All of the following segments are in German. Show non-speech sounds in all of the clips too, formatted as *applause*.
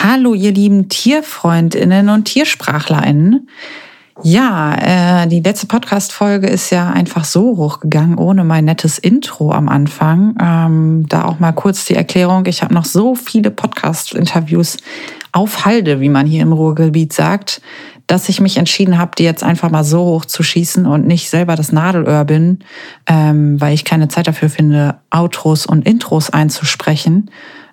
Hallo, ihr lieben Tierfreundinnen und Tiersprachlerinnen. Ja, äh, die letzte Podcast-Folge ist ja einfach so hochgegangen, ohne mein nettes Intro am Anfang. Ähm, da auch mal kurz die Erklärung. Ich habe noch so viele Podcast-Interviews auf Halde, wie man hier im Ruhrgebiet sagt, dass ich mich entschieden habe, die jetzt einfach mal so hoch zu schießen und nicht selber das Nadelöhr bin, ähm, weil ich keine Zeit dafür finde, Outros und Intros einzusprechen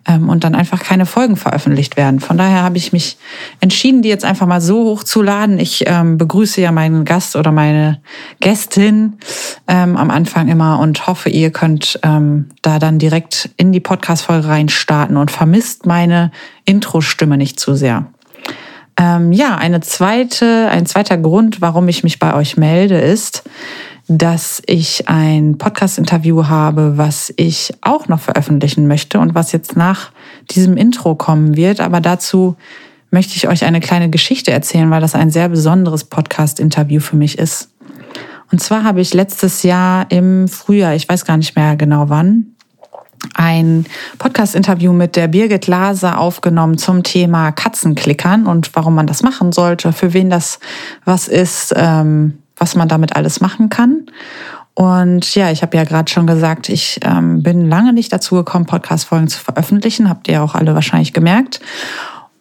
und dann einfach keine Folgen veröffentlicht werden. Von daher habe ich mich entschieden, die jetzt einfach mal so hoch zu laden. Ich ähm, begrüße ja meinen Gast oder meine Gästin ähm, am Anfang immer und hoffe, ihr könnt ähm, da dann direkt in die Podcast-Folge reinstarten und vermisst meine Intro-Stimme nicht zu sehr. Ähm, ja, eine zweite, ein zweiter Grund, warum ich mich bei euch melde, ist, dass ich ein Podcast-Interview habe, was ich auch noch veröffentlichen möchte und was jetzt nach diesem Intro kommen wird. Aber dazu möchte ich euch eine kleine Geschichte erzählen, weil das ein sehr besonderes Podcast-Interview für mich ist. Und zwar habe ich letztes Jahr im Frühjahr, ich weiß gar nicht mehr genau wann, ein Podcast-Interview mit der Birgit Laser aufgenommen zum Thema Katzenklickern und warum man das machen sollte, für wen das was ist, ähm, was man damit alles machen kann. Und ja, ich habe ja gerade schon gesagt, ich ähm, bin lange nicht dazu gekommen, Podcast-Folgen zu veröffentlichen. Habt ihr auch alle wahrscheinlich gemerkt.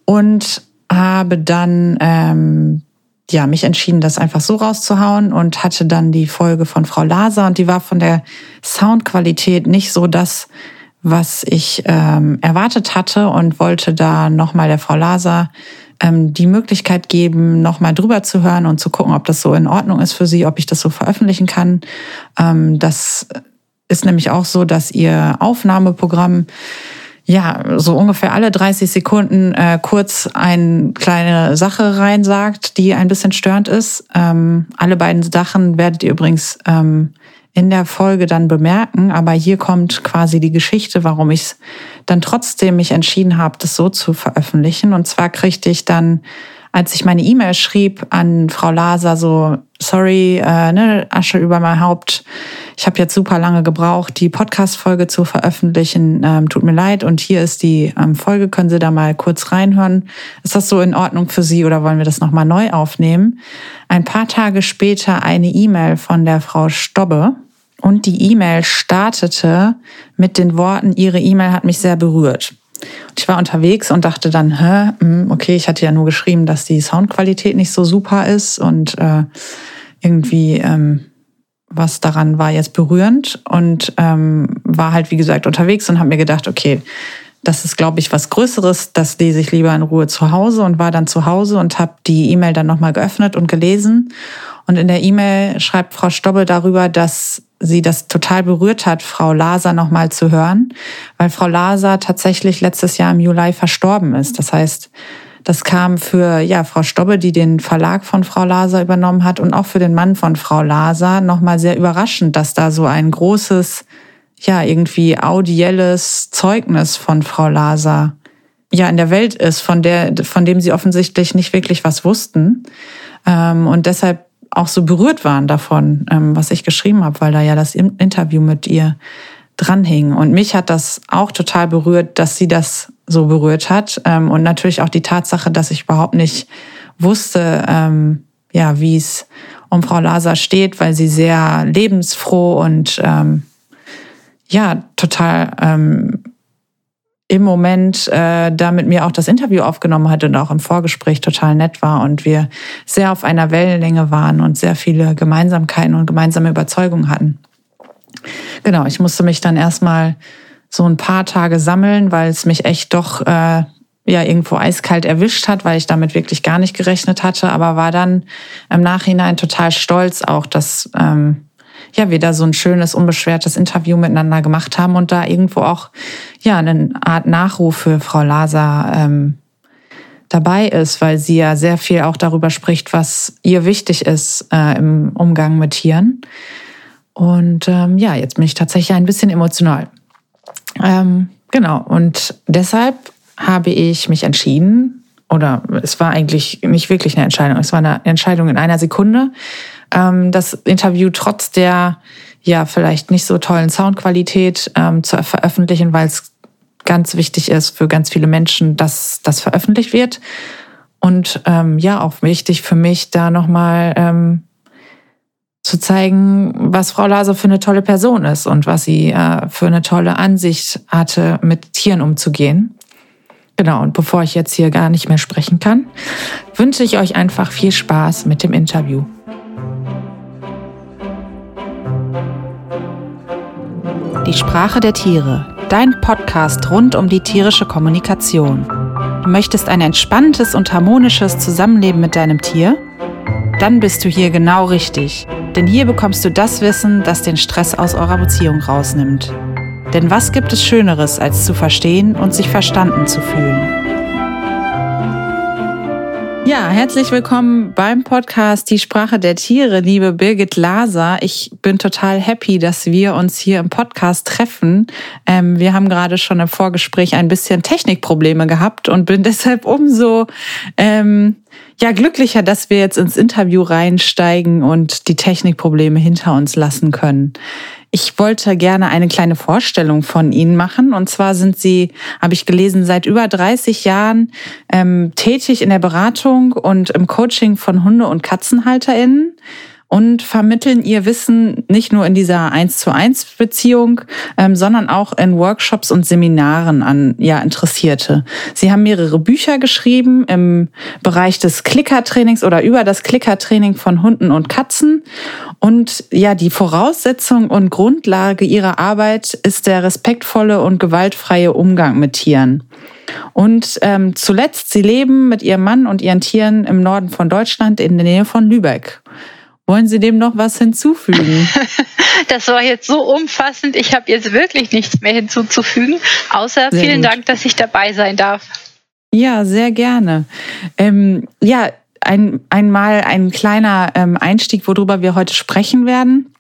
Und habe dann ähm, ja, mich entschieden, das einfach so rauszuhauen und hatte dann die Folge von Frau Laser und die war von der Soundqualität nicht so das, was ich ähm, erwartet hatte und wollte da nochmal der Frau Laser ähm, die Möglichkeit geben, nochmal drüber zu hören und zu gucken, ob das so in Ordnung ist für sie, ob ich das so veröffentlichen kann. Ähm, das ist nämlich auch so, dass ihr Aufnahmeprogramm ja, so ungefähr alle 30 Sekunden äh, kurz eine kleine Sache reinsagt, die ein bisschen störend ist. Ähm, alle beiden Sachen werdet ihr übrigens ähm, in der Folge dann bemerken. Aber hier kommt quasi die Geschichte, warum ich dann trotzdem mich entschieden habe, das so zu veröffentlichen. Und zwar kriegte ich dann, als ich meine E-Mail schrieb an Frau Laser, so, sorry, äh, ne, Asche über mein Haupt. Ich habe jetzt super lange gebraucht, die Podcast-Folge zu veröffentlichen. Ähm, tut mir leid. Und hier ist die ähm, Folge. Können Sie da mal kurz reinhören? Ist das so in Ordnung für Sie oder wollen wir das nochmal neu aufnehmen? Ein paar Tage später eine E-Mail von der Frau Stobbe. Und die E-Mail startete mit den Worten, Ihre E-Mail hat mich sehr berührt. Und ich war unterwegs und dachte dann, hä, hm, okay, ich hatte ja nur geschrieben, dass die Soundqualität nicht so super ist und äh, irgendwie ähm, was daran war jetzt berührend und ähm, war halt, wie gesagt, unterwegs und habe mir gedacht, okay, das ist, glaube ich, was Größeres, das lese ich lieber in Ruhe zu Hause und war dann zu Hause und habe die E-Mail dann nochmal geöffnet und gelesen. Und in der E-Mail schreibt Frau Stobbe darüber, dass sie das total berührt hat, Frau Laser nochmal zu hören, weil Frau Laser tatsächlich letztes Jahr im Juli verstorben ist. Das heißt, das kam für ja, Frau Stobbe, die den Verlag von Frau Laser übernommen hat und auch für den Mann von Frau Laser nochmal sehr überraschend, dass da so ein großes, ja, irgendwie audielles Zeugnis von Frau Laser ja in der Welt ist, von der, von dem sie offensichtlich nicht wirklich was wussten. Ähm, und deshalb auch so berührt waren davon, ähm, was ich geschrieben habe, weil da ja das Interview mit ihr dranhing. Und mich hat das auch total berührt, dass sie das so berührt hat. Ähm, und natürlich auch die Tatsache, dass ich überhaupt nicht wusste, ähm, ja, wie es um Frau Laser steht, weil sie sehr lebensfroh und ja, total im Moment äh, da mit mir auch das Interview aufgenommen hat und auch im Vorgespräch total nett war und wir sehr auf einer Wellenlänge waren und sehr viele Gemeinsamkeiten und gemeinsame Überzeugungen hatten. Genau, ich musste mich dann erstmal so ein paar Tage sammeln, weil es mich echt doch äh, ja irgendwo eiskalt erwischt hat, weil ich damit wirklich gar nicht gerechnet hatte, aber war dann im Nachhinein total stolz auch, dass ähm, ja, wir da so ein schönes, unbeschwertes Interview miteinander gemacht haben und da irgendwo auch ja eine Art Nachruf für Frau Laser ähm, dabei ist, weil sie ja sehr viel auch darüber spricht, was ihr wichtig ist äh, im Umgang mit Tieren. Und ähm, ja, jetzt bin ich tatsächlich ein bisschen emotional. Ähm, genau, und deshalb habe ich mich entschieden, oder es war eigentlich nicht wirklich eine Entscheidung, es war eine Entscheidung in einer Sekunde, ähm, das Interview trotz der ja vielleicht nicht so tollen Soundqualität ähm, zu veröffentlichen, weil es ganz wichtig ist für ganz viele Menschen, dass das veröffentlicht wird. Und ähm, ja, auch wichtig für mich, da nochmal ähm, zu zeigen, was Frau Laser für eine tolle Person ist und was sie äh, für eine tolle Ansicht hatte, mit Tieren umzugehen. Genau, und bevor ich jetzt hier gar nicht mehr sprechen kann, wünsche ich euch einfach viel Spaß mit dem Interview. Die Sprache der Tiere, dein Podcast rund um die tierische Kommunikation. Du möchtest ein entspanntes und harmonisches Zusammenleben mit deinem Tier? Dann bist du hier genau richtig, denn hier bekommst du das Wissen, das den Stress aus eurer Beziehung rausnimmt. Denn was gibt es Schöneres, als zu verstehen und sich verstanden zu fühlen? Ja, herzlich willkommen beim Podcast Die Sprache der Tiere, liebe Birgit Laser. Ich bin total happy, dass wir uns hier im Podcast treffen. Ähm, wir haben gerade schon im Vorgespräch ein bisschen Technikprobleme gehabt und bin *laughs* deshalb umso ähm, ja glücklicher, dass wir jetzt ins Interview reinsteigen und die Technikprobleme hinter uns lassen können. Ich wollte gerne eine kleine Vorstellung von Ihnen machen. Und zwar sind Sie, habe ich gelesen, seit über 30 Jahren ähm, tätig in der Beratung und im Coaching von Hunde- und KatzenhalterInnen und vermitteln ihr Wissen nicht nur in dieser 1 zu 1 Beziehung, ähm, sondern auch in Workshops und Seminaren an ja, Interessierte. Sie haben mehrere Bücher geschrieben im Bereich des Klickertrainings oder über das Klickertraining von Hunden und Katzen. Und ja, die Voraussetzung und Grundlage ihrer Arbeit ist der respektvolle und gewaltfreie Umgang mit Tieren. Und ähm, zuletzt, sie leben mit ihrem Mann und ihren Tieren im Norden von Deutschland in der Nähe von Lübeck. Wollen Sie dem noch was hinzufügen? *laughs* Das war jetzt so umfassend. Ich habe jetzt wirklich nichts mehr hinzuzufügen, außer sehr vielen gut. Dank, dass ich dabei sein darf. Ja, sehr gerne. Ähm, ja, ein, einmal ein kleiner ähm, Einstieg, worüber wir heute sprechen werden.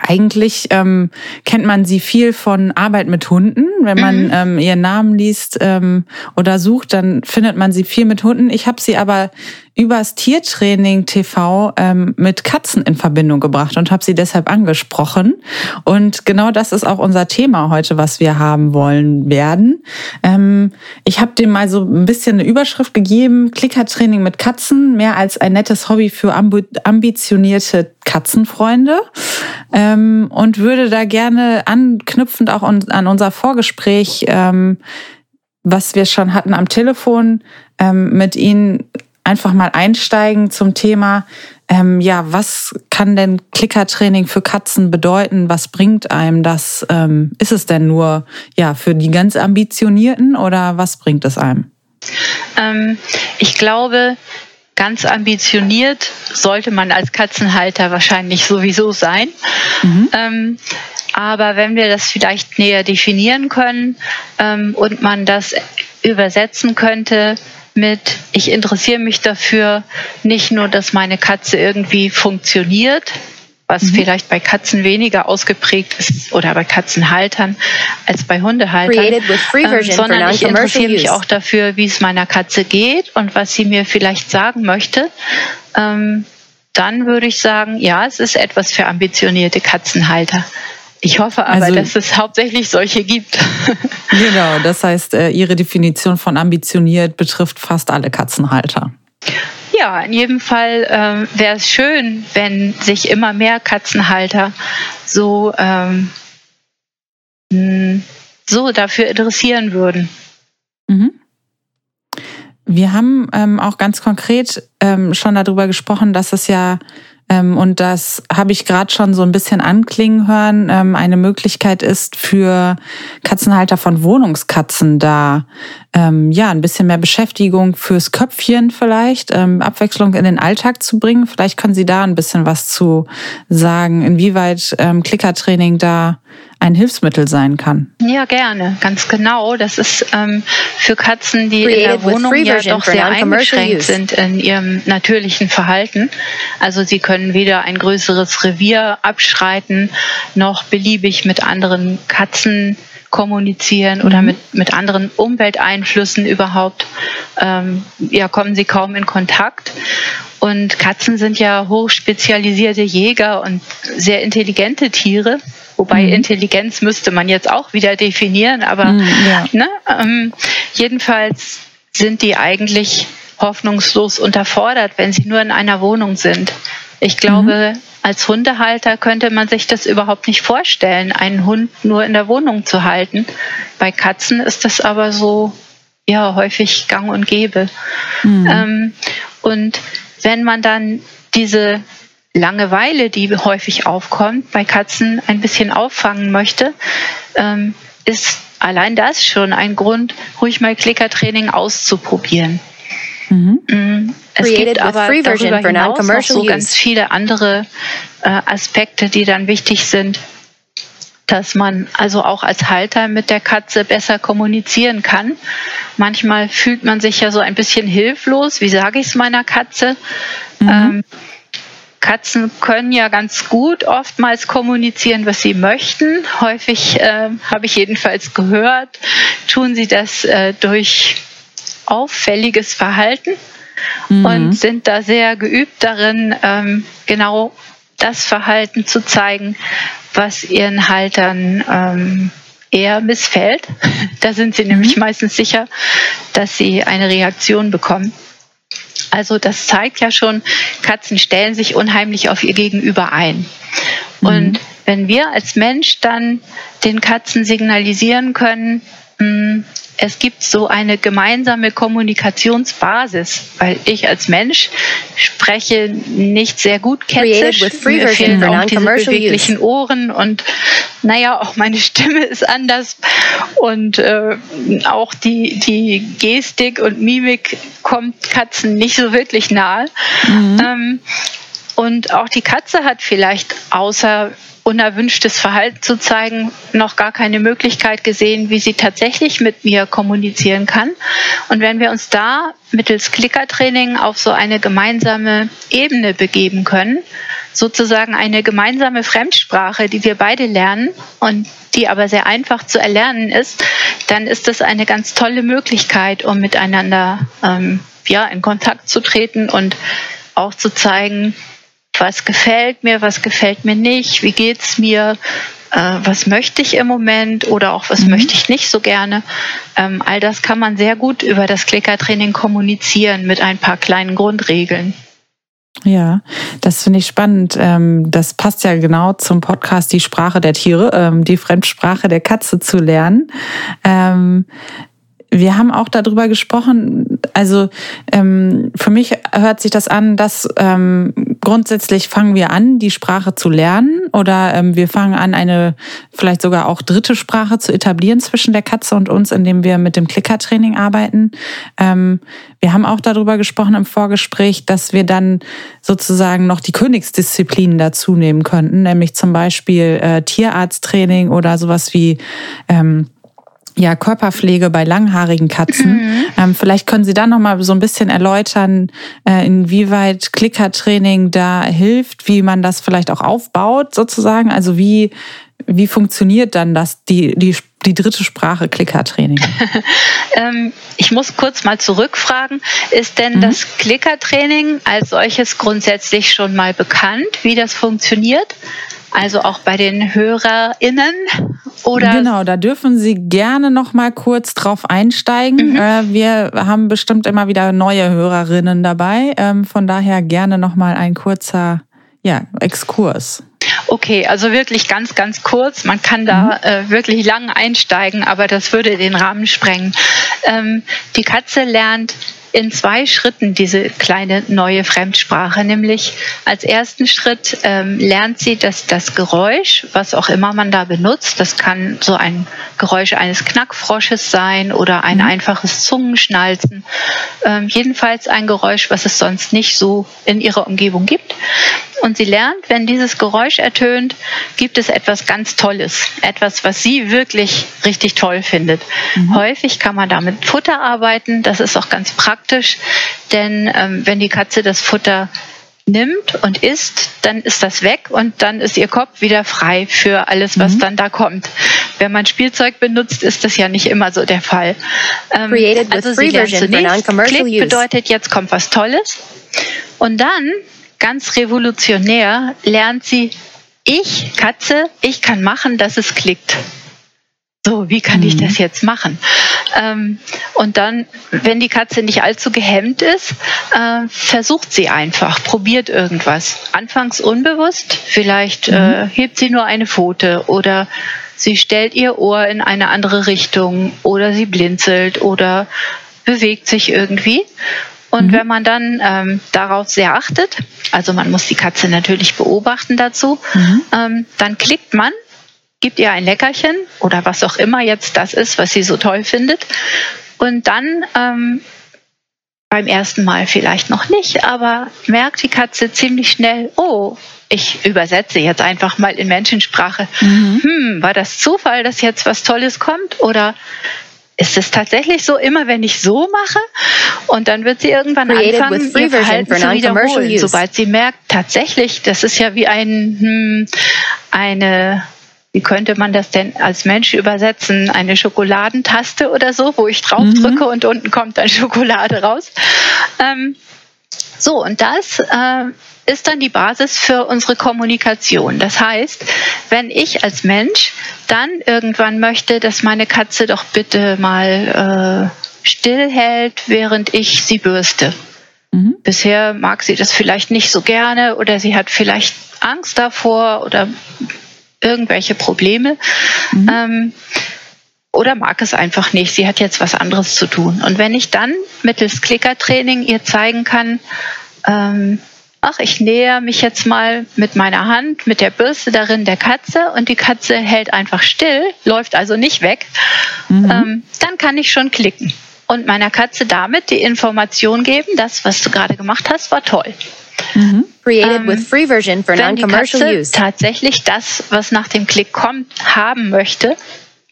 Eigentlich ähm, kennt man sie viel von Arbeit mit Hunden. Wenn man mhm. ähm, ihren Namen liest ähm, oder sucht, dann findet man sie viel mit Hunden. Ich habe sie aber übers Tiertraining TV ähm, mit Katzen in Verbindung gebracht und habe sie deshalb angesprochen. Und genau das ist auch unser Thema heute, was wir haben wollen werden. Ähm, ich habe dem mal so ein bisschen eine Überschrift gegeben, Klickertraining mit Katzen, mehr als ein nettes Hobby für ambitionierte Katzenfreunde. Ähm, und würde da gerne anknüpfend auch an unser Vorgespräch ähm, was wir schon hatten am Telefon, ähm, mit Ihnen einfach mal einsteigen zum Thema, ähm, ja, was kann denn Klickertraining für Katzen bedeuten? Was bringt einem das? Ähm, ist es denn nur ja für die ganz Ambitionierten oder was bringt es einem? Ähm, ich glaube, ganz ambitioniert sollte man als Katzenhalter wahrscheinlich sowieso sein. Mhm. Ähm, aber wenn wir das vielleicht näher definieren können ähm, und man das übersetzen könnte mit, ich interessiere mich dafür, nicht nur, dass meine Katze irgendwie funktioniert, was mhm. vielleicht bei Katzen weniger ausgeprägt ist oder bei Katzenhaltern als bei Hundehaltern, ähm, sondern ich interessiere mich auch dafür, wie es meiner Katze geht und was sie mir vielleicht sagen möchte. Ähm, dann würde ich sagen, ja, es ist etwas für ambitionierte Katzenhalter. Ich hoffe aber, also, dass es hauptsächlich solche gibt. *laughs* genau, das heißt, äh, Ihre Definition von ambitioniert betrifft fast alle Katzenhalter. Ja, in jedem Fall ähm, wäre es schön, wenn sich immer mehr Katzenhalter so, ähm, so dafür interessieren würden. Mhm. Wir haben ähm, auch ganz konkret ähm, schon darüber gesprochen, dass es ja und das habe ich gerade schon so ein bisschen anklingen hören, ähm, eine Möglichkeit ist für Katzenhalter von Wohnungskatzen da ähm, ja ein bisschen mehr Beschäftigung fürs Köpfchen vielleicht, Abwechslung in den Alltag zu bringen. Vielleicht können Sie da ein bisschen was zu sagen, inwieweit Klickertraining da ein Hilfsmittel sein kann. Ja, gerne, ganz genau. Das ist ähm, für Katzen, die in der Wohnung ja doch sehr eingeschränkt sind in ihrem natürlichen Verhalten. Also sie können weder ein größeres Revier abschreiten, noch beliebig mit anderen Katzen kommunizieren oder mhm. mit, mit anderen Umwelteinflüssen überhaupt, ähm, ja, kommen sie kaum in Kontakt. Und Katzen sind ja hochspezialisierte Jäger und sehr intelligente Tiere. Wobei mhm. Intelligenz müsste man jetzt auch wieder definieren, aber mhm, ja. ne, ähm, jedenfalls sind die eigentlich hoffnungslos unterfordert, wenn sie nur in einer Wohnung sind. Ich glaube, mhm. als Hundehalter könnte man sich das überhaupt nicht vorstellen, einen Hund nur in der Wohnung zu halten. Bei Katzen ist das aber so ja häufig gang und gäbe. Mhm. Ähm, und wenn man dann diese Langeweile, die häufig aufkommt, bei Katzen ein bisschen auffangen möchte, ähm, ist allein das schon ein Grund, ruhig mal Klickertraining auszuprobieren. Mhm. Mm, es gibt aber darüber hinaus noch so ganz viele andere äh, Aspekte, die dann wichtig sind, dass man also auch als Halter mit der Katze besser kommunizieren kann. Manchmal fühlt man sich ja so ein bisschen hilflos. Wie sage ich es meiner Katze? Mhm. Ähm, Katzen können ja ganz gut oftmals kommunizieren, was sie möchten. Häufig äh, habe ich jedenfalls gehört, tun sie das äh, durch auffälliges Verhalten mhm. und sind da sehr geübt darin, ähm, genau das Verhalten zu zeigen, was ihren Haltern ähm, eher missfällt. *laughs* Da sind sie mhm. nämlich meistens sicher, dass sie eine Reaktion bekommen. Also das zeigt ja schon, Katzen stellen sich unheimlich auf ihr Gegenüber ein. Mhm. Und wenn wir als Mensch dann den Katzen signalisieren können, hm, es gibt so eine gemeinsame Kommunikationsbasis, weil ich als Mensch spreche nicht sehr gut Ketzisch. Mir fehlen auch diese beweglichen Ohren und naja, auch meine Stimme ist anders und äh, auch die, die Gestik und Mimik kommt Katzen nicht so wirklich nahe. Mhm. Ähm, und auch die Katze hat vielleicht außer unerwünschtes Verhalten zu zeigen, noch gar keine Möglichkeit gesehen, wie sie tatsächlich mit mir kommunizieren kann. Und wenn wir uns da mittels Klickertraining auf so eine gemeinsame Ebene begeben können, sozusagen eine gemeinsame Fremdsprache, die wir beide lernen und die aber sehr einfach zu erlernen ist, dann ist das eine ganz tolle Möglichkeit, um miteinander ähm, ja, in Kontakt zu treten und auch zu zeigen, was gefällt mir, was gefällt mir nicht, wie geht's mir, äh, was möchte ich im Moment oder auch was mhm. möchte ich nicht so gerne. Ähm, all das kann man sehr gut über das Klickertraining kommunizieren mit ein paar kleinen Grundregeln. Ja, das finde ich spannend. Ähm, das passt ja genau zum Podcast Die Sprache der Tiere, ähm, die Fremdsprache der Katze zu lernen. Wir haben auch darüber gesprochen, also ähm, für mich hört sich das an, dass ähm, grundsätzlich fangen wir an, die Sprache zu lernen oder ähm, wir fangen an, eine vielleicht sogar auch dritte Sprache zu etablieren zwischen der Katze und uns, indem wir mit dem Klickertraining arbeiten. Ähm, wir haben auch darüber gesprochen im Vorgespräch, dass wir dann sozusagen noch die Königsdisziplinen dazu nehmen könnten, nämlich zum Beispiel äh, Tierarzttraining oder sowas wie ähm, ja, Körperpflege bei langhaarigen Katzen. Mhm. Ähm, vielleicht können Sie da noch mal so ein bisschen erläutern, äh, inwieweit Klickertraining da hilft, wie man das vielleicht auch aufbaut sozusagen. Also wie wie funktioniert dann das die die die dritte Sprache Klickertraining? *laughs* ähm, ich muss kurz mal zurückfragen. Ist denn mhm. das Klickertraining als solches grundsätzlich schon mal bekannt, wie das funktioniert? Also auch bei den HörerInnen oder? Genau, da dürfen Sie gerne noch mal kurz drauf einsteigen. Mhm. Äh, wir haben bestimmt immer wieder neue Hörerinnen dabei. Ähm, von daher gerne noch mal ein kurzer ja, Exkurs. Okay, also wirklich ganz, ganz kurz. Man kann da mhm. äh, wirklich lang einsteigen, aber das würde den Rahmen sprengen. Ähm, die Katze lernt in zwei Schritten diese kleine neue Fremdsprache. Nämlich als ersten Schritt ähm, lernt sie, dass das Geräusch, was auch immer man da benutzt, das kann so ein Geräusch eines Knackfrosches sein oder ein mhm. einfaches Zungenschnalzen. Ähm, jedenfalls ein Geräusch, was es sonst nicht so in ihrer Umgebung gibt. Und sie lernt, wenn dieses Geräusch ertönt, gibt es etwas ganz Tolles. Etwas, was sie wirklich richtig toll findet. Mhm. Häufig kann man damit Futter arbeiten. Das ist auch ganz praktisch, denn ähm, wenn die Katze das Futter nimmt und isst, dann ist das weg und dann ist ihr Kopf wieder frei für alles, was mhm. dann da kommt. Wenn man Spielzeug benutzt, ist das ja nicht immer so der Fall. Ähm, also sie lernt zunächst, Klick bedeutet, jetzt kommt was Tolles. Und dann ganz revolutionär lernt sie ich, Katze, ich kann machen, dass es klickt. So, wie kann mhm. ich das jetzt machen? Ähm, und dann, wenn die Katze nicht allzu gehemmt ist, äh, versucht sie einfach, probiert irgendwas. Anfangs unbewusst, vielleicht mhm. äh, hebt sie nur eine Pfote oder sie stellt ihr Ohr in eine andere Richtung oder sie blinzelt oder bewegt sich irgendwie. Und mhm. wenn man dann ähm, darauf sehr achtet, also man muss die Katze natürlich beobachten dazu, mhm. ähm, dann klickt man gibt ihr ein Leckerchen oder was auch immer jetzt das ist, was sie so toll findet. Und dann ähm, beim ersten Mal vielleicht noch nicht, aber merkt die Katze ziemlich schnell, oh, ich übersetze jetzt einfach mal in Menschensprache. Mhm. Hm, war das Zufall, dass jetzt was Tolles kommt? Oder ist es tatsächlich so, immer wenn ich so mache? Und dann wird sie irgendwann Created anfangen, ihr Verhalten zu wiederholen, sobald sie merkt, tatsächlich, das ist ja wie ein, hm, eine wie könnte man das denn als Mensch übersetzen? Eine Schokoladentaste oder so, wo ich drauf mhm. drücke und unten kommt dann *laughs* Schokolade raus. Ähm, so, und das äh, ist dann die Basis für unsere Kommunikation. Das heißt, wenn ich als Mensch dann irgendwann möchte, dass meine Katze doch bitte mal äh, stillhält, während ich sie bürste. Mhm. Bisher mag sie das vielleicht nicht so gerne oder sie hat vielleicht Angst davor oder irgendwelche Probleme. Mhm. Ähm, oder mag es einfach nicht. Sie hat jetzt was anderes zu tun. Und wenn ich dann mittels Klickertraining ihr zeigen kann, ähm, ach, ich näher mich jetzt mal mit meiner Hand, mit der Bürste darin der Katze und die Katze hält einfach still, läuft also nicht weg, mhm. ähm, dann kann ich schon klicken und meiner Katze damit die Information geben, das, was du gerade gemacht hast, war toll. Mhm. Created ähm, with free version for non-commercial use. Tatsächlich das, was nach dem Klick kommt, haben möchte,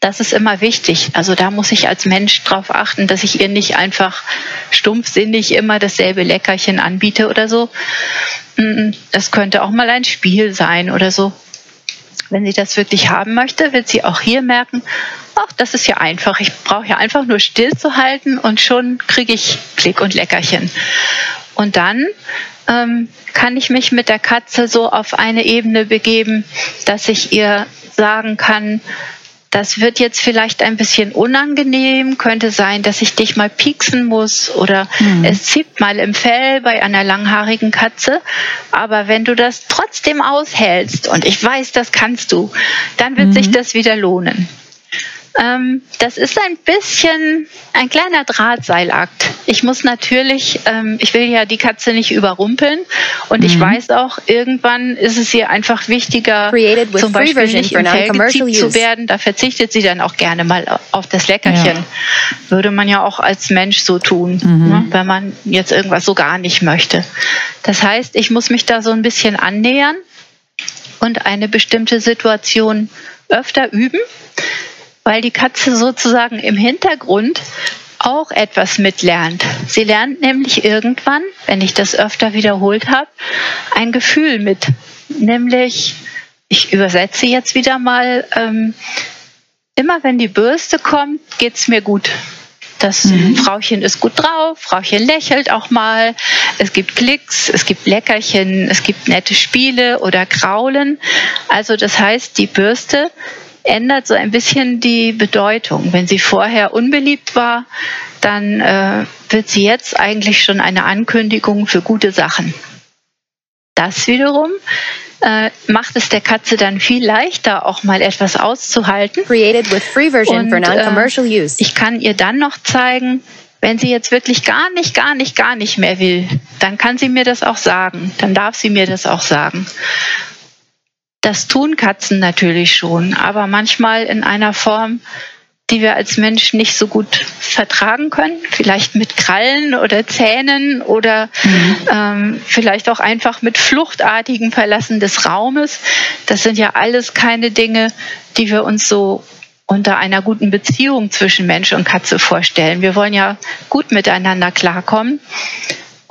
das ist immer wichtig. Also da muss ich als Mensch darauf achten, dass ich ihr nicht einfach stumpfsinnig immer dasselbe Leckerchen anbiete oder so. Es könnte auch mal ein Spiel sein oder so. Wenn sie das wirklich haben möchte, wird sie auch hier merken, ach, das ist ja einfach. Ich brauche ja einfach nur stillzuhalten und schon kriege ich Klick und Leckerchen. Und dann ähm, kann ich mich mit der Katze so auf eine Ebene begeben, dass ich ihr sagen kann, das wird jetzt vielleicht ein bisschen unangenehm, könnte sein, dass ich dich mal pieksen muss oder mhm. es zieht mal im Fell bei einer langhaarigen Katze. Aber wenn du das trotzdem aushältst und ich weiß, das kannst du, dann wird mhm. sich das wieder lohnen. Ähm, das ist ein bisschen ein kleiner Drahtseilakt. Ich muss natürlich, ähm, ich will ja die Katze nicht überrumpeln und mhm. ich weiß auch, irgendwann ist es ihr einfach wichtiger, zum Beispiel nicht im Fell zu werden. Da verzichtet sie dann auch gerne mal auf das Leckerchen. Ja. Würde man ja auch als Mensch so tun, mhm. ne, wenn man jetzt irgendwas so gar nicht möchte. Das heißt, ich muss mich da so ein bisschen annähern und eine bestimmte Situation öfter üben weil die Katze sozusagen im Hintergrund auch etwas mitlernt. Sie lernt nämlich irgendwann, wenn ich das öfter wiederholt habe, ein Gefühl mit. Nämlich, ich übersetze jetzt wieder mal, ähm, immer wenn die Bürste kommt, geht es mir gut. Das mhm. Frauchen ist gut drauf, Frauchen lächelt auch mal, es gibt Klicks, es gibt Leckerchen, es gibt nette Spiele oder Kraulen. Also das heißt, die Bürste ändert so ein bisschen die Bedeutung. Wenn sie vorher unbeliebt war, dann äh, wird sie jetzt eigentlich schon eine Ankündigung für gute Sachen. Das wiederum äh, macht es der Katze dann viel leichter, auch mal etwas auszuhalten. Created with free version for non-commercial äh, use. Ich kann ihr dann noch zeigen, wenn sie jetzt wirklich gar nicht, gar nicht, gar nicht mehr will, dann kann sie mir das auch sagen. Dann darf sie mir das auch sagen. Das tun Katzen natürlich schon, aber manchmal in einer Form, die wir als Mensch nicht so gut vertragen können. Vielleicht mit Krallen oder Zähnen oder mhm. ähm, vielleicht auch einfach mit fluchtartigem Verlassen des Raumes. Das sind ja alles keine Dinge, die wir uns so unter einer guten Beziehung zwischen Mensch und Katze vorstellen. Wir wollen ja gut miteinander klarkommen.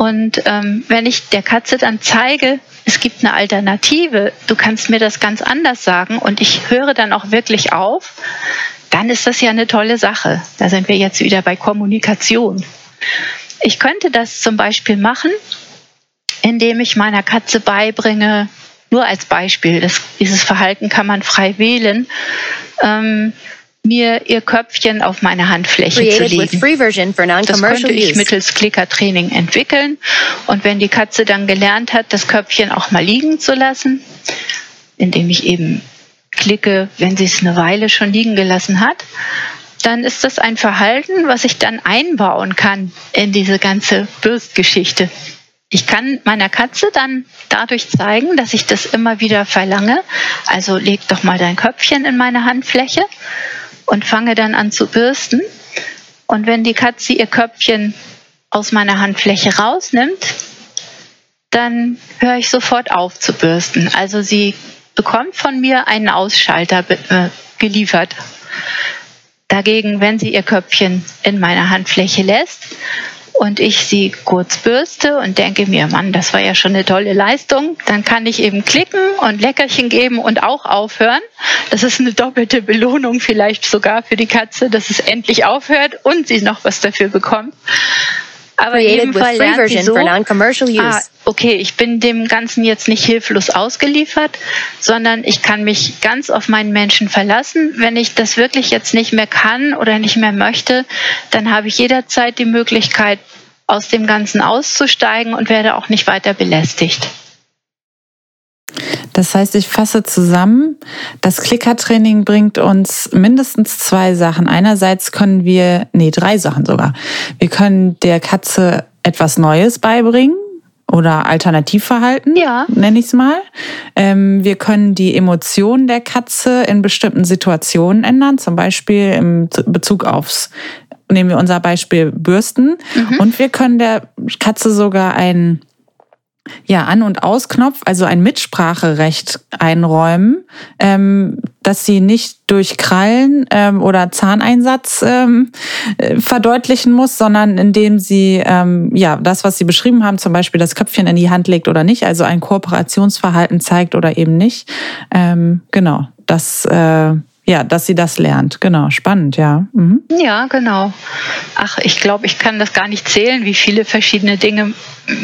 Und ähm, wenn ich der Katze dann zeige, es gibt eine Alternative, du kannst mir das ganz anders sagen und ich höre dann auch wirklich auf, dann ist das ja eine tolle Sache. Da sind wir jetzt wieder bei Kommunikation. Ich könnte das zum Beispiel machen, indem ich meiner Katze beibringe, nur als Beispiel, das, dieses Verhalten kann man frei wählen, ähm, mir ihr Köpfchen auf meine Handfläche zu legen. Das könnte ich mittels Klickertraining entwickeln. Und wenn die Katze dann gelernt hat, das Köpfchen auch mal liegen zu lassen, indem ich eben klicke, wenn sie es eine Weile schon liegen gelassen hat, dann ist das ein Verhalten, was ich dann einbauen kann in diese ganze Bürstgeschichte. Ich kann meiner Katze dann dadurch zeigen, dass ich das immer wieder verlange. Also leg doch mal dein Köpfchen in meine Handfläche und fange dann an zu bürsten. Und wenn die Katze ihr Köpfchen aus meiner Handfläche rausnimmt, dann höre ich sofort auf zu bürsten. Also sie bekommt von mir einen Ausschalter äh, geliefert. Dagegen, wenn sie ihr Köpfchen in meiner Handfläche lässt und ich sie kurz bürste und denke mir, Mann, das war ja schon eine tolle Leistung, dann kann ich eben klicken und Leckerchen geben und auch aufhören. Das ist eine doppelte Belohnung vielleicht sogar für die Katze, dass es endlich aufhört und sie noch was dafür bekommt. Aber with free version so, for non-commercial use. Ah, okay, ich bin dem Ganzen jetzt nicht hilflos ausgeliefert, sondern ich kann mich ganz auf meinen Menschen verlassen. Wenn ich das wirklich jetzt nicht mehr kann oder nicht mehr möchte, dann habe ich jederzeit die Möglichkeit, aus dem Ganzen auszusteigen und werde auch nicht weiter belästigt. Das heißt, ich fasse zusammen, das Klickertraining bringt uns mindestens zwei Sachen. Einerseits können wir, nee, drei Sachen sogar. Wir können der Katze etwas Neues beibringen oder Alternativverhalten, ja. nenne ich es mal. Ähm, wir können die Emotionen der Katze in bestimmten Situationen ändern, zum Beispiel im Bezug aufs, nehmen wir unser Beispiel Bürsten. Mhm. Und wir können der Katze sogar ein ja, An- und Ausknopf, also ein Mitspracherecht einräumen, ähm, dass sie nicht durch Krallen ähm, oder Zahneinsatz ähm, äh, verdeutlichen muss, sondern indem sie ähm, ja das, was sie beschrieben haben, zum Beispiel das Köpfchen in die Hand legt oder nicht, also ein Kooperationsverhalten zeigt oder eben nicht. Ähm, genau, das äh, ja, dass sie das lernt. Genau, spannend, ja. Mhm. Ja, genau. Ach, ich glaube, ich kann das gar nicht zählen, wie viele verschiedene Dinge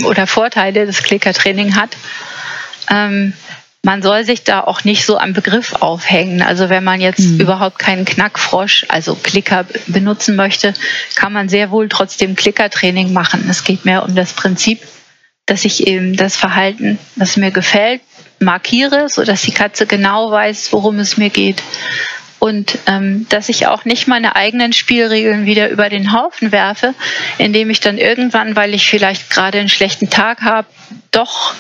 oder Vorteile das Klickertraining hat. Ähm, man soll sich da auch nicht so am Begriff aufhängen. Also wenn man jetzt mhm. überhaupt keinen Knackfrosch, also Klicker benutzen möchte, kann man sehr wohl trotzdem Klickertraining machen. Es geht mehr um das Prinzip, dass ich eben das Verhalten, das mir gefällt, markiere, sodass die Katze genau weiß, worum es mir geht. Und ähm, dass ich auch nicht meine eigenen Spielregeln wieder über den Haufen werfe, indem ich dann irgendwann, weil ich vielleicht gerade einen schlechten Tag habe, doch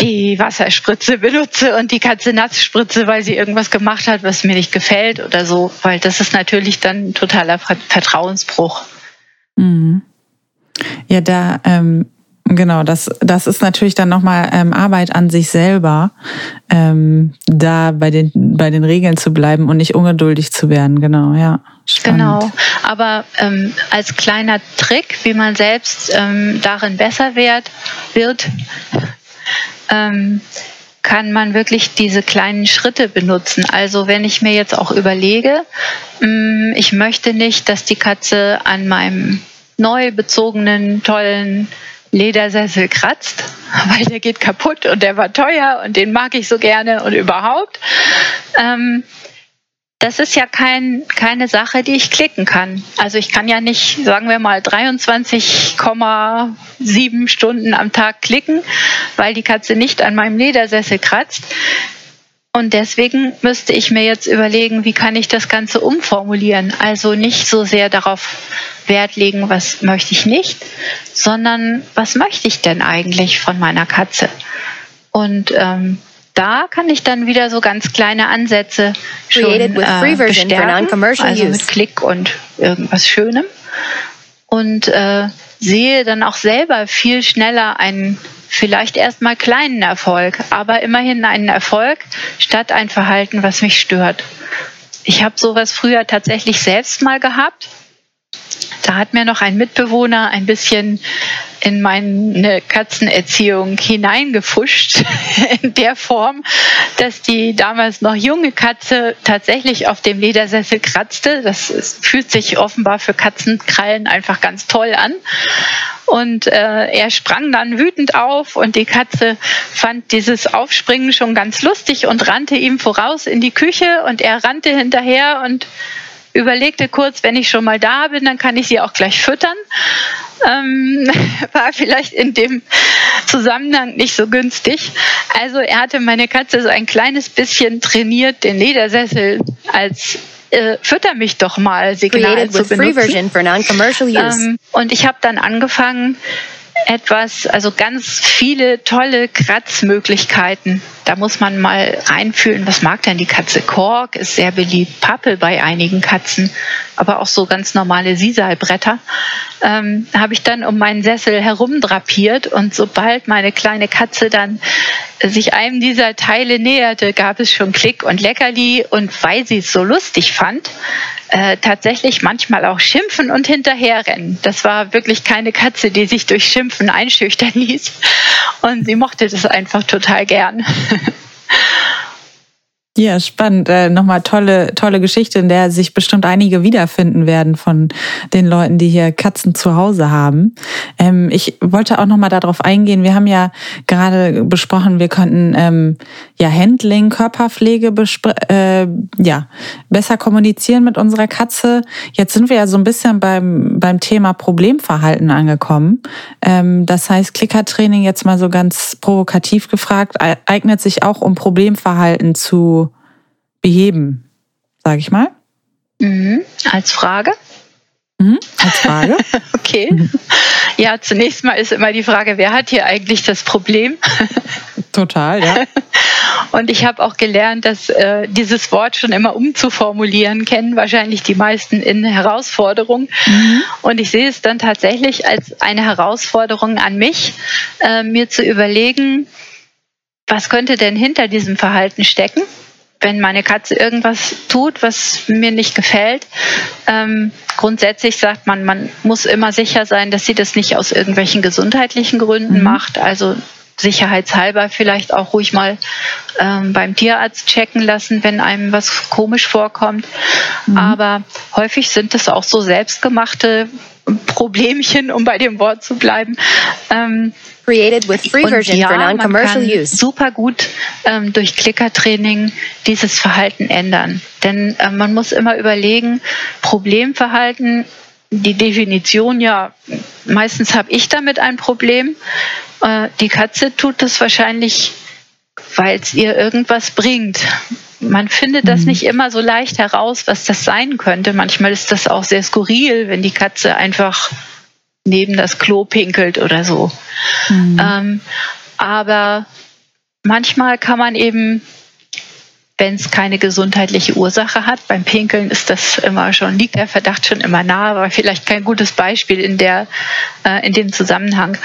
die Wasserspritze *laughs* benutze und die Katze nass spritze, weil sie irgendwas gemacht hat, was mir nicht gefällt oder so, weil das ist natürlich dann ein totaler Vertrauensbruch. Mhm. Ja, da ähm, Genau, das, das ist natürlich dann nochmal ähm, Arbeit an sich selber, ähm, da bei den, bei den Regeln zu bleiben und nicht ungeduldig zu werden. Genau, ja. Spannend. Genau, aber ähm, als kleiner Trick, wie man selbst ähm, darin besser wird, wird ähm, kann man wirklich diese kleinen Schritte benutzen. Also wenn ich mir jetzt auch überlege, mh, mm, ich möchte nicht, dass die Katze an meinem neu bezogenen, tollen Ledersessel kratzt, *laughs* weil der geht kaputt und der war teuer und den mag ich so gerne und überhaupt. Ähm, das ist ja kein, keine Sache, die ich klicken kann. Also ich kann ja nicht, sagen wir mal, 23,7 Stunden am Tag klicken, weil die Katze nicht an meinem Ledersessel kratzt. Und deswegen müsste ich mir jetzt überlegen, wie kann ich das Ganze umformulieren. Also nicht so sehr darauf Wert legen, was möchte ich nicht, sondern was möchte ich denn eigentlich von meiner Katze. Und ähm, da kann ich dann wieder so ganz kleine Ansätze schon äh, bestärken, also mit Klick und irgendwas Schönem. Und äh, sehe dann auch selber viel schneller einen vielleicht erstmal kleinen Erfolg, aber immerhin einen Erfolg statt ein Verhalten, was mich stört. Ich habe sowas früher tatsächlich selbst mal gehabt. Da hat mir noch ein Mitbewohner ein bisschen in meine Katzenerziehung hineingefuscht, *laughs* in der Form, dass die damals noch junge Katze tatsächlich auf dem Ledersessel kratzte. Das fühlt sich offenbar für Katzenkrallen einfach ganz toll an. Und äh, er sprang dann wütend auf und die Katze fand dieses Aufspringen schon ganz lustig und rannte ihm voraus in die Küche und er rannte hinterher und überlegte kurz, wenn ich schon mal da bin, dann kann ich sie auch gleich füttern. Ähm, *laughs* war vielleicht in dem Zusammenhang nicht so günstig. Also er hatte meine Katze so ein kleines bisschen trainiert, den Ledersessel als äh, fütter mich doch mal Signal zu benutzen. Ähm, und ich habe dann angefangen, etwas, also ganz viele tolle Kratzmöglichkeiten. Da muss man mal reinfühlen, was mag denn die Katze? Kork ist sehr beliebt, Pappe bei einigen Katzen, aber auch so ganz normale Sisalbretter. Ähm, habe ich dann um meinen Sessel herumdrapiert und sobald meine kleine Katze dann sich einem dieser Teile näherte, gab es schon Klick und Leckerli und weil sie es so lustig fand, äh, tatsächlich manchmal auch schimpfen und hinterherrennen. Das war wirklich keine Katze, die sich durch Schimpfen einschüchtern ließ. Und sie mochte das einfach total gern. *laughs* Ja, spannend. Äh, nochmal tolle, tolle Geschichte, in der sich bestimmt einige wiederfinden werden von den Leuten, die hier Katzen zu Hause haben. Ähm, ich wollte auch nochmal darauf eingehen. Wir haben ja gerade besprochen, wir könnten ähm, ja Handling, Körperpflege äh, ja besser kommunizieren mit unserer Katze. Jetzt sind wir ja so ein bisschen beim beim Thema Problemverhalten angekommen. Ähm, das heißt, Klickertraining jetzt mal so ganz provokativ gefragt eignet sich auch um Problemverhalten zu beheben, sage ich mal. Mhm. Als Frage? Mhm. Als Frage. *laughs* okay. Ja, zunächst mal ist immer die Frage, wer hat hier eigentlich das Problem? *laughs* Total, ja. *laughs* Und ich habe auch gelernt, dass äh, dieses Wort schon immer umzuformulieren kennen wahrscheinlich die meisten in Herausforderung. Mhm. Und ich sehe es dann tatsächlich als eine Herausforderung an mich, äh, mir zu überlegen, was könnte denn hinter diesem Verhalten stecken? Wenn meine Katze irgendwas tut, was mir nicht gefällt. Ähm, grundsätzlich sagt man, man muss immer sicher sein, dass sie das nicht aus irgendwelchen gesundheitlichen Gründen mhm. macht. Also sicherheitshalber vielleicht auch ruhig mal ähm, beim Tierarzt checken lassen, wenn einem was komisch vorkommt. Mhm. Aber häufig sind es auch so selbstgemachte Problemchen, um bei dem Wort zu bleiben. Ähm, Created with free version ja, for non-commercial use. Super gut ähm, durch Klickertraining dieses Verhalten ändern. Denn äh, man muss immer überlegen, Problemverhalten, die Definition ja, meistens habe ich damit ein Problem. Äh, die Katze tut das wahrscheinlich, weil es ihr irgendwas bringt man findet das mhm. nicht immer so leicht heraus, was das sein könnte. Manchmal ist das auch sehr skurril, wenn die Katze einfach neben das Klo pinkelt oder so. Mhm. Ähm, aber manchmal kann man eben, wenn es keine gesundheitliche Ursache hat, beim Pinkeln ist das immer schon, liegt der Verdacht schon immer nahe, aber vielleicht kein gutes Beispiel in, der, äh, in dem Zusammenhang.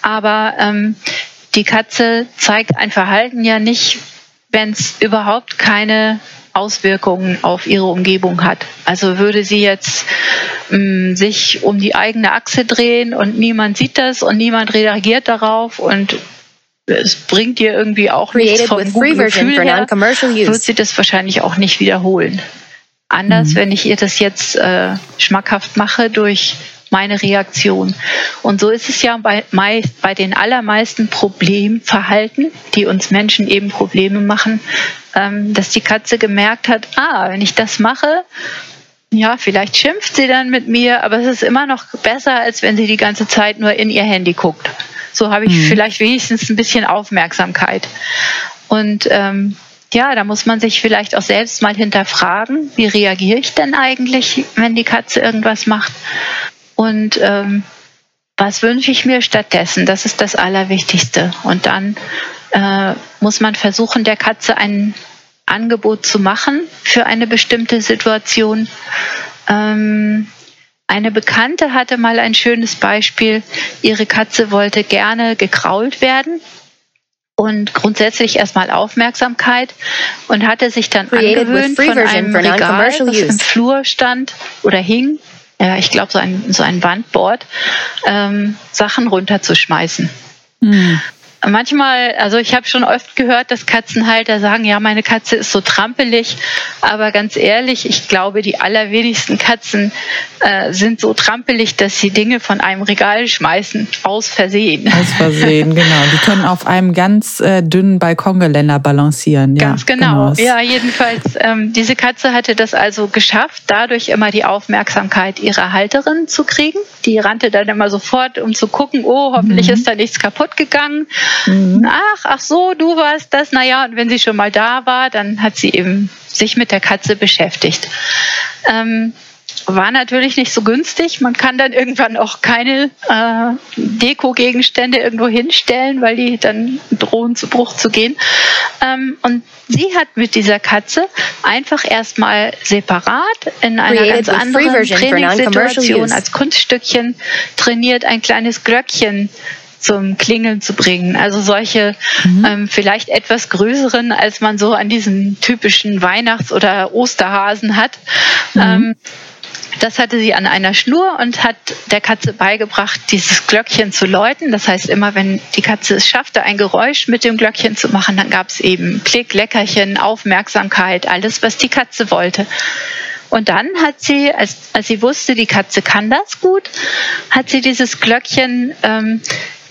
Aber ähm, die Katze zeigt ein Verhalten ja nicht, wenn es überhaupt keine Auswirkungen auf ihre Umgebung hat. Also würde sie jetzt mh, mm, sich um die eigene Achse drehen und niemand sieht das und niemand reagiert darauf und es bringt ihr irgendwie auch nichts vom guten Gefühl her, wird sie das wahrscheinlich auch nicht wiederholen. Anders, mhm. wenn ich ihr das jetzt äh, schmackhaft mache durch meine Reaktion. Und so ist es ja bei, bei den allermeisten Problemverhalten, die uns Menschen eben Probleme machen, ähm, dass die Katze gemerkt hat, ah, wenn ich das mache, ja, vielleicht schimpft sie dann mit mir, aber es ist immer noch besser, als wenn sie die ganze Zeit nur in ihr Handy guckt. So habe ich mhm. vielleicht wenigstens ein bisschen Aufmerksamkeit. Und ähm, ja, da muss man sich vielleicht auch selbst mal hinterfragen, wie reagiere ich denn eigentlich, wenn die Katze irgendwas macht? Und ähm, was wünsche ich mir stattdessen? Das ist das Allerwichtigste. Und dann äh, muss man versuchen, der Katze ein Angebot zu machen für eine bestimmte Situation. Ähm, eine Bekannte hatte mal ein schönes Beispiel. Ihre Katze wollte gerne gekrault werden und grundsätzlich erstmal Aufmerksamkeit und hatte sich dann angewöhnt von einem Regal, das im Flur stand oder hing, ja, ich glaube, so ein, so ein Wandboard, ähm, Sachen runterzuschmeißen. Mhm. Manchmal, also ich habe schon oft gehört, dass Katzenhalter sagen, ja, meine Katze ist so trampelig, aber ganz ehrlich, ich glaube, die allerwenigsten Katzen äh, sind so trampelig, dass sie Dinge von einem Regal schmeißen, aus Versehen. Aus Versehen, *laughs* genau. Die können auf einem ganz äh, dünnen Balkongeländer balancieren. Ja, ganz genau. genau. Ja, jedenfalls, ähm, diese Katze hatte das also geschafft, dadurch immer die Aufmerksamkeit ihrer Halterin zu kriegen. Die rannte dann immer sofort, um zu gucken, oh, hoffentlich mhm. ist da nichts kaputt gegangen. Mhm. Ach, ach so, du warst das. Naja, und wenn sie schon mal da war, dann hat sie eben sich mit der Katze beschäftigt. Ähm, war natürlich nicht so günstig. Man kann dann irgendwann auch keine äh, Deko-Gegenstände irgendwo hinstellen, weil die dann drohen zu Bruch zu gehen. Ähm, und sie hat mit dieser Katze einfach erstmal separat in einer ganz anderen Trainingssituation als Kunststückchen trainiert, ein kleines Glöckchen zum Klingeln zu bringen. Also solche mhm. ähm, vielleicht etwas größeren, als man so an diesen typischen Weihnachts- oder Osterhasen hat. Mhm. Ähm, das hatte sie an einer Schnur und hat der Katze beigebracht, dieses Glöckchen zu läuten. Das heißt, immer wenn die Katze es schaffte, ein Geräusch mit dem Glöckchen zu machen, dann gab es eben Klick, Leckerchen, Aufmerksamkeit, alles, was die Katze wollte. Und dann hat sie, als, als sie wusste, die Katze kann das gut, hat sie dieses Glöckchen ähm,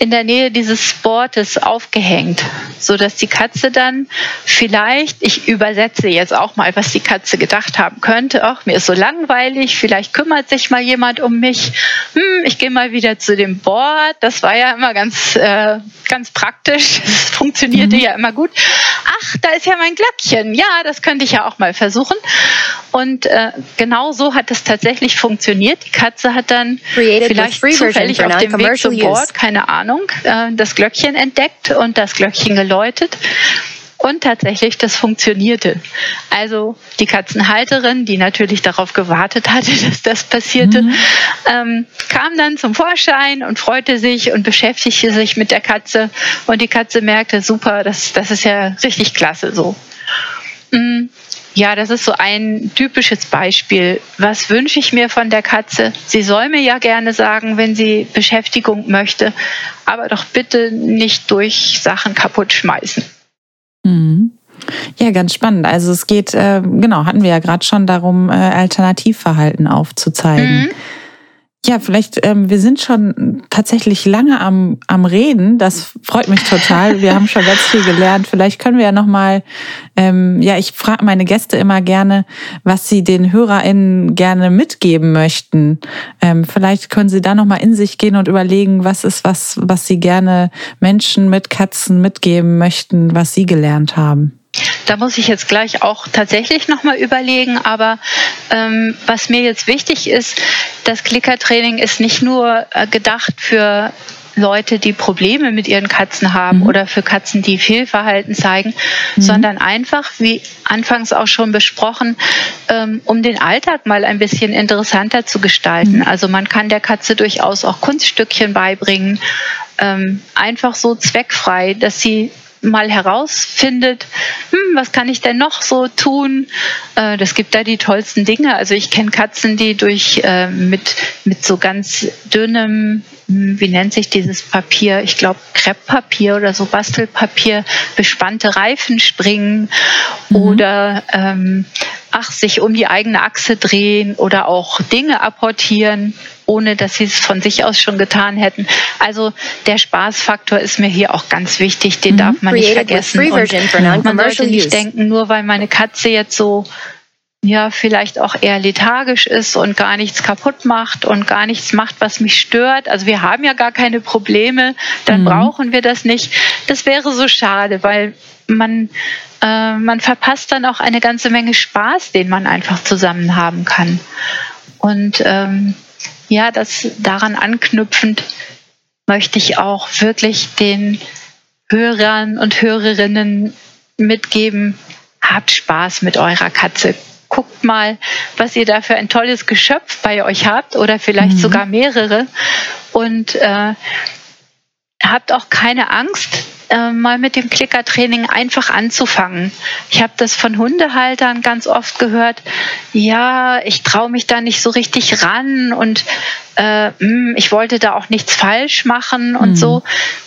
in der Nähe dieses Sportes aufgehängt, so dass die Katze dann vielleicht, ich übersetze jetzt auch mal, was die Katze gedacht haben könnte, ach, mir ist so langweilig, vielleicht kümmert sich mal jemand um mich, hm, ich gehe mal wieder zu dem Board, das war ja immer ganz, äh, ganz praktisch, *laughs* das funktionierte mhm. ja immer gut. Ach, da ist ja mein Glöckchen, ja, das könnte ich ja auch mal versuchen. Und äh, genau so hat es tatsächlich funktioniert. Die Katze hat dann vielleicht zufällig auf dem Weg zum Board, keine Ahnung, Ahnung, äh, das Glöckchen entdeckt und das Glöckchen geläutet. Und tatsächlich, das funktionierte. Also die Katzenhalterin, die natürlich darauf gewartet hatte, *laughs* dass das passierte, mhm. ähm, kam dann zum Vorschein und freute sich und beschäftigte sich mit der Katze. Und die Katze merkte, super, das, das ist ja richtig klasse so. Ja, das ist so ein typisches Beispiel. Was wünsche ich mir von der Katze? Sie soll mir ja gerne sagen, wenn sie Beschäftigung möchte, aber doch bitte nicht durch Sachen kaputt schmeißen. Mhm. Ja, ganz spannend. Also es geht, äh, genau, hatten wir ja gerade schon darum, äh, Alternativverhalten aufzuzeigen. Mhm. Ja, vielleicht, ähm, wir sind schon tatsächlich lange am, am Reden. Das freut mich total. Wir haben schon ganz viel gelernt. Vielleicht können wir ja nochmal, ähm, ja, ich frage meine Gäste immer gerne, was sie den HörerInnen gerne mitgeben möchten. Ähm, vielleicht können sie da nochmal in sich gehen und überlegen, was ist was, was sie gerne Menschen mit Katzen mitgeben möchten, was sie gelernt haben. Da muss ich jetzt gleich auch tatsächlich nochmal überlegen. Aber ähm, was mir jetzt wichtig ist, das Klickertraining ist nicht nur äh, gedacht für Leute, die Probleme mit ihren Katzen haben mhm. oder für Katzen, die Fehlverhalten zeigen, mhm. sondern einfach, wie anfangs auch schon besprochen, ähm, um den Alltag mal ein bisschen interessanter zu gestalten. Mhm. Also man kann der Katze durchaus auch Kunststückchen beibringen, ähm, einfach so zweckfrei, dass sie mal herausfindet, hm, was kann ich denn noch so tun? Äh, das gibt da die tollsten Dinge. Also ich kenne Katzen, die durch äh, mit, mit so ganz dünnem, wie nennt sich dieses Papier? Ich glaube Krepppapier oder so Bastelpapier, bespannte Reifen springen mhm. oder ähm, ach, sich um die eigene Achse drehen oder auch Dinge apportieren ohne dass sie es von sich aus schon getan hätten. Also der Spaßfaktor ist mir hier auch ganz wichtig, den mhm. darf man nicht vergessen. Und man sollte nicht denken, nur weil meine Katze jetzt so ja, vielleicht auch eher lethargisch ist und gar nichts kaputt macht und gar nichts macht, was mich stört. Also wir haben ja gar keine Probleme, dann mhm. brauchen wir das nicht. Das wäre so schade, weil man, äh, man verpasst dann auch eine ganze Menge Spaß, den man einfach zusammen haben kann. Und ähm, ja, das daran anknüpfend möchte ich auch wirklich den Hörern und Hörerinnen mitgeben, habt Spaß mit eurer Katze. Guckt mal, was ihr da für ein tolles Geschöpf bei euch habt oder vielleicht mhm. sogar mehrere. Und äh, habt auch keine Angst, äh, mal mit dem Klickertraining einfach anzufangen. Ich habe das von Hundehaltern ganz oft gehört. Ja, ich traue mich da nicht so richtig ran und äh, hm, ich wollte da auch nichts falsch machen und mhm. so.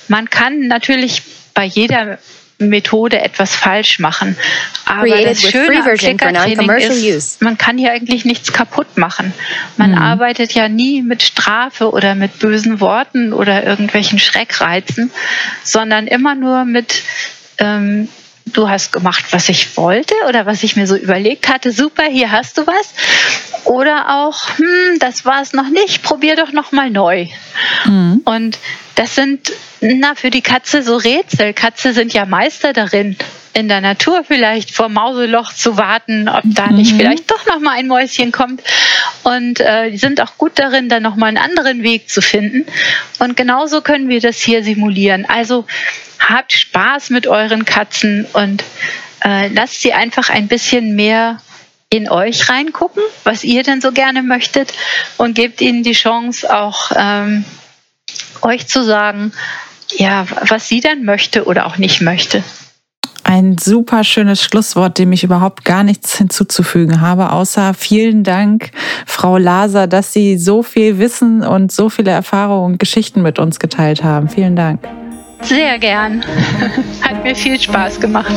Man kann natürlich bei jeder Methode etwas falsch machen. Aber das Schöne am ist, man kann hier eigentlich nichts kaputt machen. Man mhm. arbeitet ja nie mit Strafe oder mit bösen Worten oder irgendwelchen Schreckreizen, sondern immer nur mit ähm, du hast gemacht, was ich wollte oder was ich mir so überlegt hatte. Super, hier hast du was. Oder auch, hm, das war es noch nicht, probier doch noch mal neu. Mhm. Und das sind na für die Katze so Rätsel. Katze sind ja Meister darin, in der Natur vielleicht vor Mauseloch zu warten, ob da nicht mhm. vielleicht doch noch mal ein Mäuschen kommt. Und äh, die sind auch gut darin, dann noch mal einen anderen Weg zu finden. Und genauso können wir das hier simulieren. Also habt Spaß mit euren Katzen und äh, lasst sie einfach ein bisschen mehr in euch reingucken, was ihr denn so gerne möchtet und gebt ihnen die Chance auch ähm, euch zu sagen, ja, was sie dann möchte oder auch nicht möchte. Ein super schönes Schlusswort, dem ich überhaupt gar nichts hinzuzufügen habe, außer vielen Dank, Frau Laser, dass Sie so viel Wissen und so viele Erfahrungen und Geschichten mit uns geteilt haben. Vielen Dank. Sehr gern. Hat mir viel Spaß gemacht.